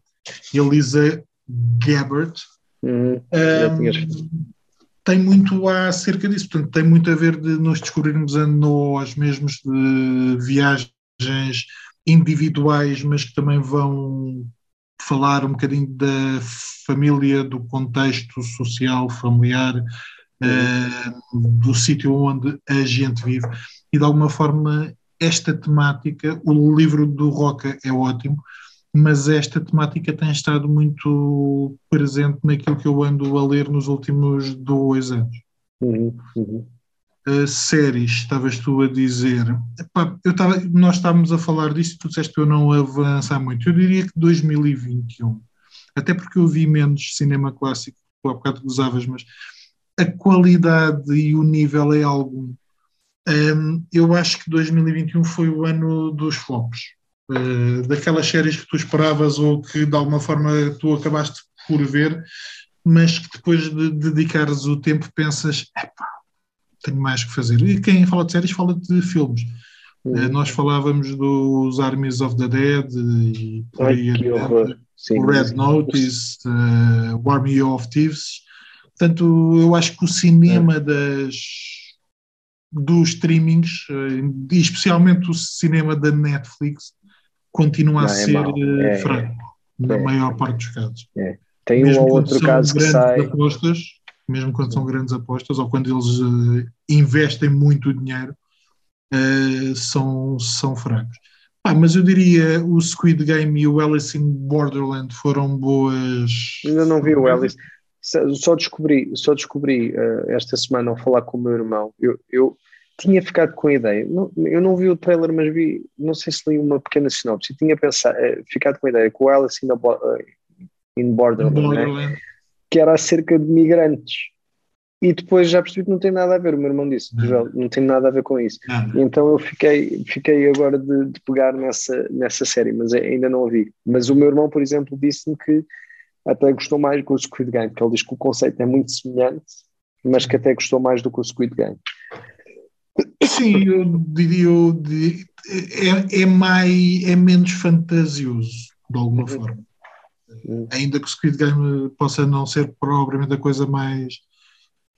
Elisa Gabbard. Uhum, um, tem muito acerca disso, portanto, tem muito a ver de nos descobrirmos a nós mesmos, de viagens individuais, mas que também vão falar um bocadinho da família, do contexto social, familiar, uh, do sítio onde a gente vive. E de alguma forma, esta temática, o livro do Roca é ótimo, mas esta temática tem estado muito presente naquilo que eu ando a ler nos últimos dois anos. Uhum, uhum. Uh, séries, estavas tu a dizer. Epá, eu tava, nós estávamos a falar disso, tu disseste que eu não avançar muito. Eu diria que 2021, até porque eu vi menos cinema clássico, tu há bocado gozavas, mas a qualidade e o nível é algum. Um, eu acho que 2021 foi o ano dos flops. Uh, daquelas séries que tu esperavas ou que de alguma forma tu acabaste por ver, mas que depois de dedicares o tempo pensas, epá, tenho mais que fazer. E quem fala de séries fala de filmes. Uhum. nós falávamos dos Armies of the Dead e aí, o Red Notice, uh, o Army of Thieves. Portanto, eu acho que o cinema das, dos streamings, e especialmente o cinema da Netflix, continua a é ser é, fraco, é, na maior parte dos casos. É. Tem Mesmo um ou outro caso que sai. Apostas, mesmo quando são grandes apostas ou quando eles uh, investem muito dinheiro, uh, são, são fracos. Ah, mas eu diria o Squid Game e o Alice in Borderland foram boas. Ainda não vi o Alice. Só descobri, só descobri uh, esta semana ao falar com o meu irmão. Eu, eu tinha ficado com a ideia, não, eu não vi o trailer, mas vi, não sei se li uma pequena sinopse, tinha pensado, ficado com a ideia o Alice in, in Borderland, né? Borderland. Né? que era acerca de migrantes. E depois já percebi que não tem nada a ver, o meu irmão disse, não, não tem nada a ver com isso. Não. Então eu fiquei, fiquei agora de, de, pegar nessa, nessa série, mas ainda não a vi. Mas o meu irmão, por exemplo, disse-me que até gostou mais do Squid Game, porque ele diz que o conceito é muito semelhante, mas que até gostou mais do que o Squid Game. Sim, eu diria, eu diria é, é, mais, é menos fantasioso, de alguma uhum. forma. Uhum. Ainda que o Squid Game possa não ser propriamente a coisa mais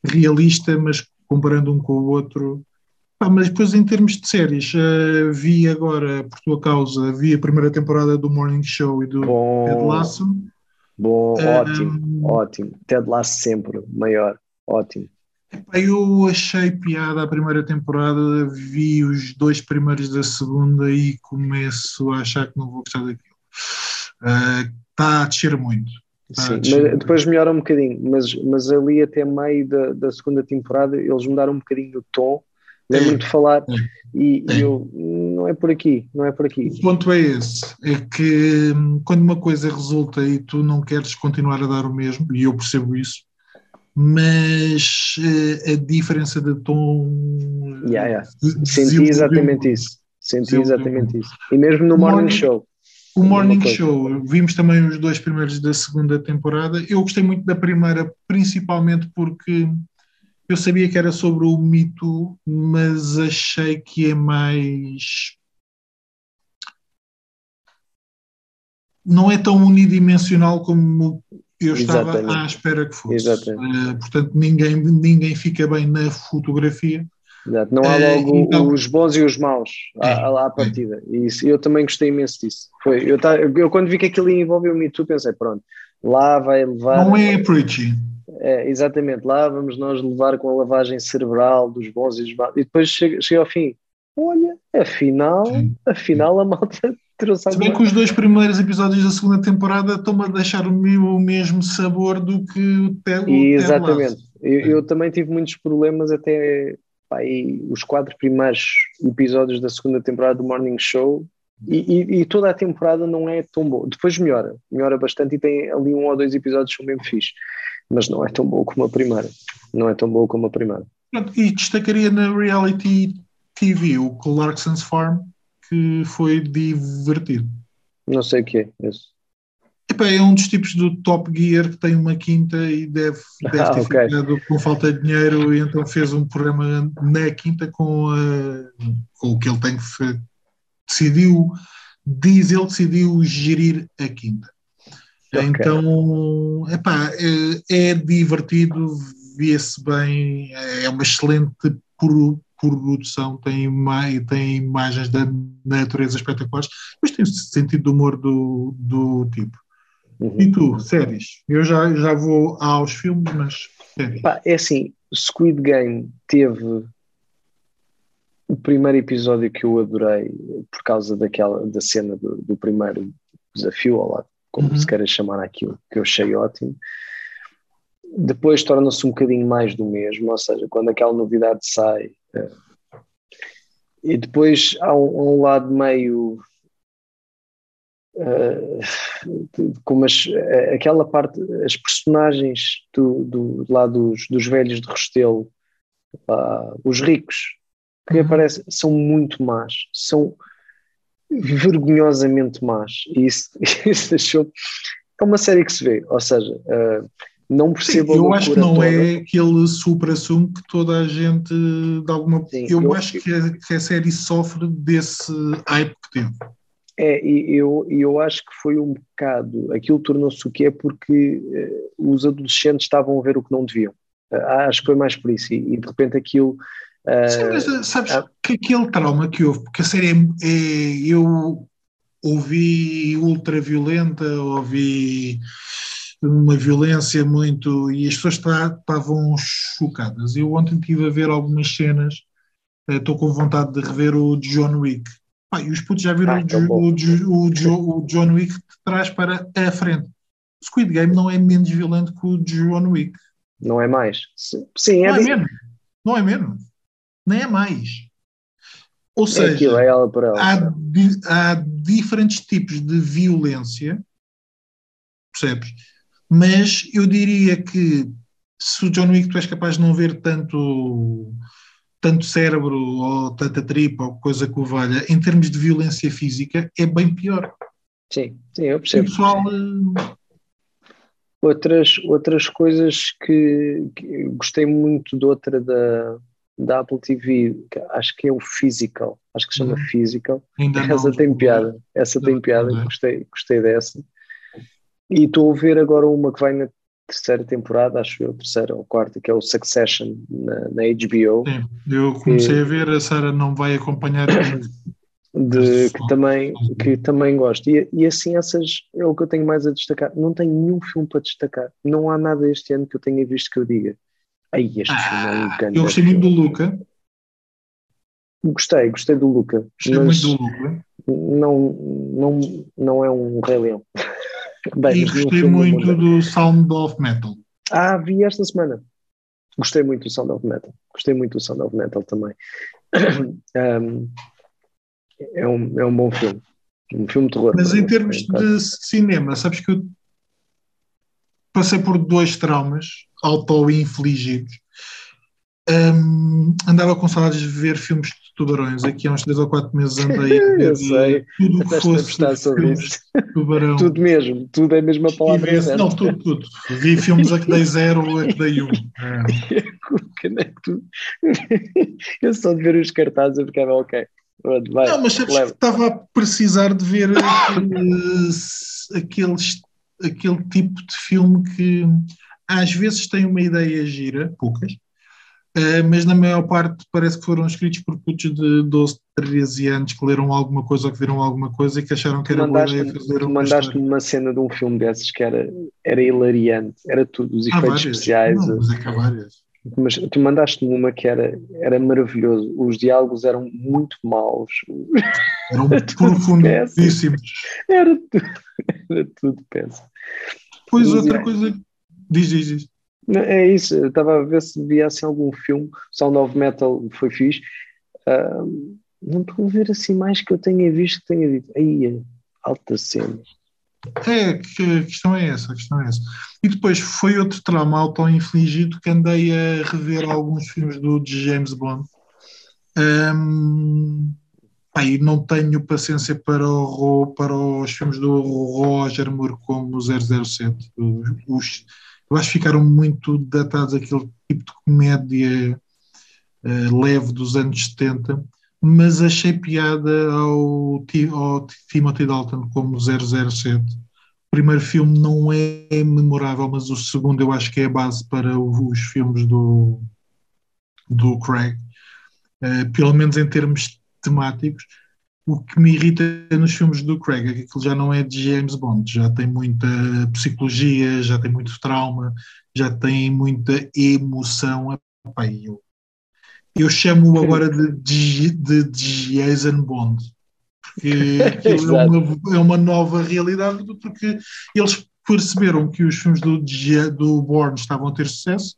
realista, mas comparando um com o outro. Ah, mas depois, em termos de séries, uh, vi agora, por tua causa, vi a primeira temporada do Morning Show e do Bom. Ted Lasso. Bom, ótimo, ótimo. Ted Lasso sempre, maior, ótimo. Eu achei piada a primeira temporada, vi os dois primeiros da segunda e começo a achar que não vou gostar daquilo. Está uh, a descer muito. Tá Sim, mas depois melhora um bocadinho, mas, mas ali até meio da, da segunda temporada eles mudaram um bocadinho o tom, lembro-me de falar, é, e, é. eu não é por aqui, não é por aqui. O ponto é esse, é que hum, quando uma coisa resulta e tu não queres continuar a dar o mesmo, e eu percebo isso, mas uh, a diferença de tom. Yeah, yeah. Senti exatamente isso. Senti exatamente isso. E mesmo no Morning, morning Show. O Morning Show, vimos também os dois primeiros da segunda temporada. Eu gostei muito da primeira, principalmente porque eu sabia que era sobre o mito, mas achei que é mais. Não é tão unidimensional como eu estava Exatamente. à espera que fosse. Uh, portanto, ninguém, ninguém fica bem na fotografia. Exato. Não há eh, logo uh, então, os bons e os maus é, à, à partida. E isso, eu também gostei imenso disso. Foi, eu, tá, eu quando vi que aquilo envolveu o Me Too, pensei, pronto, lá vai levar. Não é preachy. É, exatamente, lá vamos nós levar com a lavagem cerebral dos bons e dos maus. E depois chega ao fim. Olha, afinal, afinal a malta Se bem que os dois primeiros episódios da segunda temporada estão a deixar o, o mesmo sabor do que o Ted Exatamente. Eu, eu, também tive muitos problemas até pá, os quatro primeiros episódios da segunda temporada do Morning Show E, e, e, toda a temporada não é tão boa. Depois melhora, melhora bastante e tem ali um ou dois episódios que são mesmo fixe. Mas não é tão boa como a primeira. Não é tão boa como a primeira. E destacaria na reality TV o Clarkson's Farm, que foi divertido. Não sei o que é isso. Epá, é um dos tipos do Top Gear que tem uma quinta e deve, deve ah, ter okay. ficado com falta de dinheiro e então fez um programa na quinta com, a, com o que ele tem que decidiu, diz ele, decidiu gerir a quinta. Okay. Então, epá, é, é divertido, vê-se bem, é uma excelente produção, tem, tem imagens da natureza espetaculares, mas tem sentido de humor do, do tipo. Uhum. E tu, séries? Eu já, já vou aos filmes, mas séries. Pá, é assim, Squid Game teve o primeiro episódio que eu adorei por causa daquela da cena do, do primeiro desafio, ou lá, como uhum. se queira chamar aquilo, que eu achei ótimo. Depois torna-se um bocadinho mais do mesmo, ou seja, quando aquela novidade sai. É, e depois há um, um lado meio Uh, como as, aquela parte, as personagens do, do, lá dos, dos velhos de Restelo, os ricos, que uhum. aparecem, são muito más, são vergonhosamente más. E isso, isso achou. É uma série que se vê, ou seja, uh, não percebo Sim, Eu acho que não toda. é aquele supra-sumo que toda a gente de alguma. Sim, eu, eu, acho que a, que a série sofre desse hype que teve. É, e eu, eu acho que foi um bocado, aquilo tornou-se o que é porque uh, os adolescentes estavam a ver o que não deviam. Uh, acho que foi mais por isso, e, e de repente aquilo. Uh, Sim, mas sabes que aquele trauma que houve, porque a série é, é eu ouvi ultra violenta, ouvi uma violência muito. e as pessoas estavam chocadas. Eu ontem estive a ver algumas cenas, estou com vontade de rever o John Wick ah, e os putos já viram ah, o, o, o, John Wick de trás para a frente. O Squid Game não é menos violento que o John Wick. Não é mais. Sim, é, não é menos. Não é menos. Nem é mais. Ou é seja, aquilo, é ela por ela. Há, há diferentes tipos de violência, percebes? Mas eu diria que se o John Wick tu és capaz de não ver tanto tanto cérebro ou tanta tripa ou coisa que o valha, em termos de violência física, é bem pior. Sim, sim, eu percebo. O pessoal. Eh, outras, outras coisas que, que gostei muito de outra da, da Apple TV, acho que é o Physical, acho que se chama hum. Physical. Ainda essa não, tem piada, essa tem piada, gostei, gostei dessa. E estou a ver agora uma que vai na terceira temporada, acho eu, terceira ou quarta, que é o Succession na, na HBO. Sim, eu comecei que, a ver, a Sara não vai acompanhar. de, que, também, que também gosto. E, e assim, essas é o que eu tenho mais a destacar. Não tenho nenhum filme para destacar. Não há nada este ano que eu tenha visto que eu diga. Aí, este ah, filme é um grande. Eu gostei muito do Luca. Gostei, gostei do Luca. Gostei muito do Luca. Não, não, não é um Rei Leão. Bem, e gostei muito do Sound of Metal. Ah, vi esta semana. Gostei muito do Sound of Metal. Gostei muito do Sound of Metal também. um, é, um, é um bom filme. Um filme de terror. Mas em termos de cinema, sabes que eu passei por dois traumas auto-infligidos. Um, andava com saudades de ver filmes de tubarões. Aqui há uns 3 ou 4 meses andei a ver sei. tudo o que fosse sobre isso. tubarão. tudo mesmo, tudo é a mesma palavra. Esse, não, tudo, tudo. Vi filmes a que dei zero, a que dei um. É. eu só de ver os cartazes eu ficava ok. Vai, não, mas sabes que estava a precisar de ver aquele, aquele, aquele tipo de filme que às vezes tem uma ideia gira, poucas, Uh, mas na maior parte parece que foram escritos por putos de 12, 13 anos que leram alguma coisa ou que viram alguma coisa e que acharam que era mandaste, boa ideia fazer uma mandaste-me uma cena de um filme desses que era, era hilariante, era tudo, os efeitos várias. especiais. Não, mas é que há várias. Mas tu mandaste-me uma que era, era maravilhoso, os diálogos eram muito maus. Eram profundíssimos. Era tudo, era tudo péssimo. Pois outra coisa, diz, diz, diz. É isso, eu estava a ver se via assim, algum filme. Sound of Metal foi fixe. Uh, não estou a ver assim mais que eu tenha visto que tenha dito. Aí, alta cena. É, que a questão é essa, a questão é essa. E depois foi outro trauma auto-infligido que andei a rever alguns filmes do, James Bond. Um, aí não tenho paciência para, o, para os filmes do Roger Moore como 007. Os, eu acho que ficaram muito datados aquele tipo de comédia uh, leve dos anos 70 mas achei piada ao, ao Timothy Dalton como 007. O primeiro filme não é memorável, mas o segundo eu acho que é a base para os filmes do, do Craig, uh, pelo menos em termos temáticos. O que me irrita nos filmes do Craig é que aquilo já não é de James Bond, já tem muita psicologia, já tem muito trauma, já tem muita emoção. Epá, eu eu chamo-o agora de, de, de, Jason Bond, porque é uma, é uma nova realidade, porque eles perceberam que os filmes do, do Bourne estavam a ter sucesso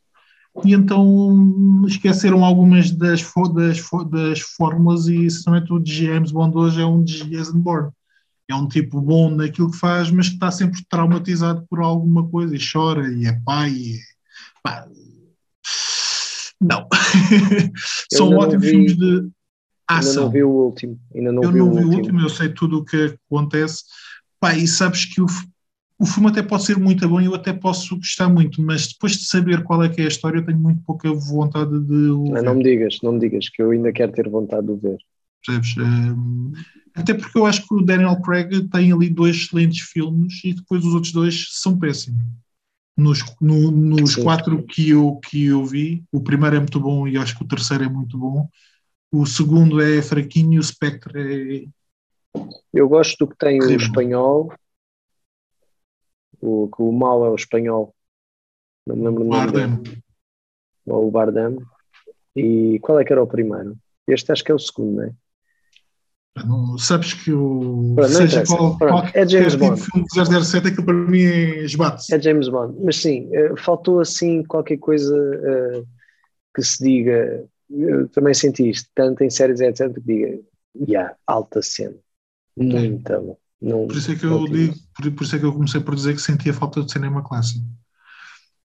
e então esqueceram algumas das, das, das fórmulas e somente o James Bond hoje é um Jason Bourne. É um tipo bom naquilo que faz, mas que está sempre traumatizado por alguma coisa e chora e é pai. E, pá, não. São ótimos vi, filmes de ação. Ainda não vi o último. Ainda não eu vi não vi o último, eu sei tudo o que acontece. Pá, e sabes que o, o filme até pode ser muito bom e eu até posso gostar muito, mas depois de saber qual é que é a história, eu tenho muito pouca vontade de o não, não me digas, não me digas, que eu ainda quero ter vontade de o ver. Percebes? Um, até porque eu acho que o Daniel Craig tem ali dois excelentes filmes e depois os outros dois são péssimos nos, no, nos quatro que eu, que eu vi, o primeiro é muito bom e acho que o terceiro é muito bom. O segundo é fraquinho e o Spectre é. Eu gosto do que tem o espanhol. O, que o mal é o espanhol. Não me lembro o Bardem. Ou o Bardem. E qual é que era o primeiro? Este acho que é o segundo, não é? Não, sabes que o. Pronto, seja qual, qual, é James tipo Bond. Filme 007, aquilo para mim é esbate É James Bond. Mas sim, eh, faltou assim qualquer coisa uh, que se diga. Eu também senti isto, tanto em séries, etc., que diga, yeah, alta cena. Muito bom. Não, por isso é que eu digo, por, por, isso é que eu comecei por dizer que sentia falta de cinema clássico.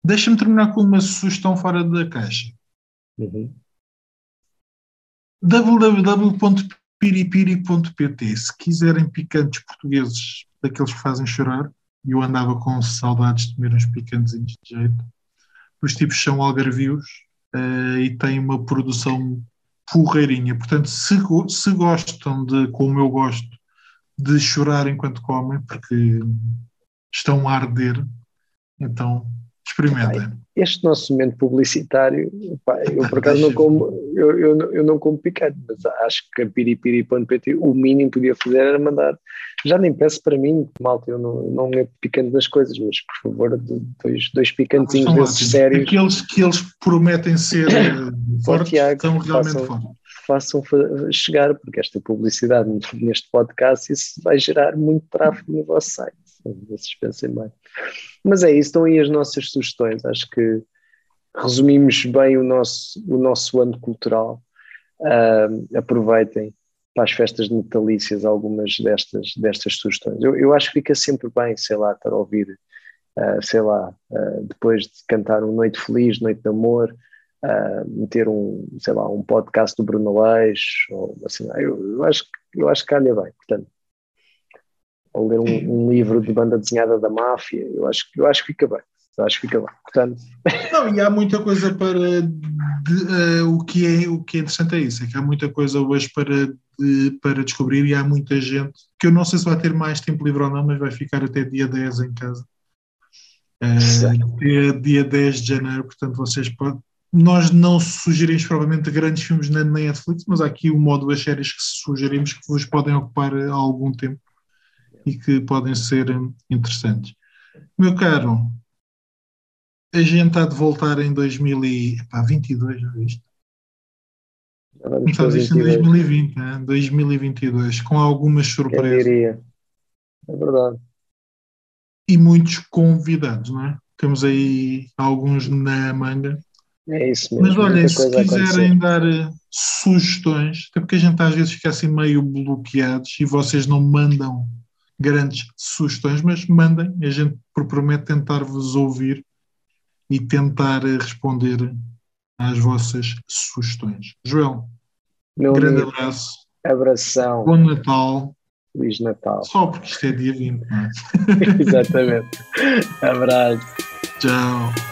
Deixa-me terminar com uma sugestão fora da caixa. Uhum. www piripiri.pt. Se quiserem picantes portugueses, daqueles que fazem chorar, e eu andava com saudades de comer uns picantezinhos de jeito. Os tipos são algarvios uh, e têm uma produção porreirinha. Portanto, se, se gostam de, como eu gosto, de chorar enquanto comem, porque estão a arder, então experimentem este nosso momento publicitário, pá, eu por acaso não como, eu, eu, eu, não como picante, mas acho que a piripiri.pt o mínimo que podia fazer era mandar, já nem peço para mim, malta, eu não, não é picante das coisas, mas por favor, dois, dois picantezinhos desses sérios. Aqueles que eles prometem ser eh, fortes Tiago, são realmente façam, fortes. Façam chegar, porque esta publicidade neste podcast isso vai gerar muito tráfego no vosso site, vocês pensem bem. Mas é isso, estão aí as nossas sugestões. Acho que resumimos bem o nosso, o nosso ano cultural. Uh, aproveitem para as festas natalícias algumas destas, destas sugestões. Eu, eu acho que fica sempre bem, sei lá, estar a ouvir, uh, sei lá, uh, depois de cantar um Noite Feliz, Noite de Amor, meter um, sei lá, um podcast do Bruno Leix, ou assim, eu, eu, acho, eu acho que calha bem. Portanto, ou ler um, um, livro de banda desenhada da máfia, eu acho, eu acho que fica bem. Eu acho que fica bem. Portanto... Não, e há muita coisa para. De, uh, o, que é, o que é interessante é isso, é que há muita coisa hoje para, de, para descobrir e há muita gente que eu não sei se vai ter mais tempo livre ou não, mas vai ficar até dia 10 em casa. Uh, dia, dia 10 de janeiro, portanto vocês podem. Nós não sugerimos provavelmente grandes filmes na Netflix, mas há aqui o modo das séries que sugerimos que vos podem ocupar algum tempo e que podem ser interessantes. Meu caro, a gente está de voltar em 2022, já viste? Começámos isto em 2020, né? 2022, com algumas surpresas. Diria? É verdade. E muitos convidados, não é? Temos aí alguns na manga. É isso mesmo. Mas olhem, se quiserem dar, sugestões, até porque a gente às vezes fica assim meio bloqueados e vocês não mandam grandes sugestões, mas mandem, a gente promete tentar vos ouvir e tentar responder às vossas sugestões. Joel, Meu grande amigo, abraço, Abração. bom Natal, Feliz Natal. só porque isto é dia 20, não é? Exatamente. Abraço. Tchau.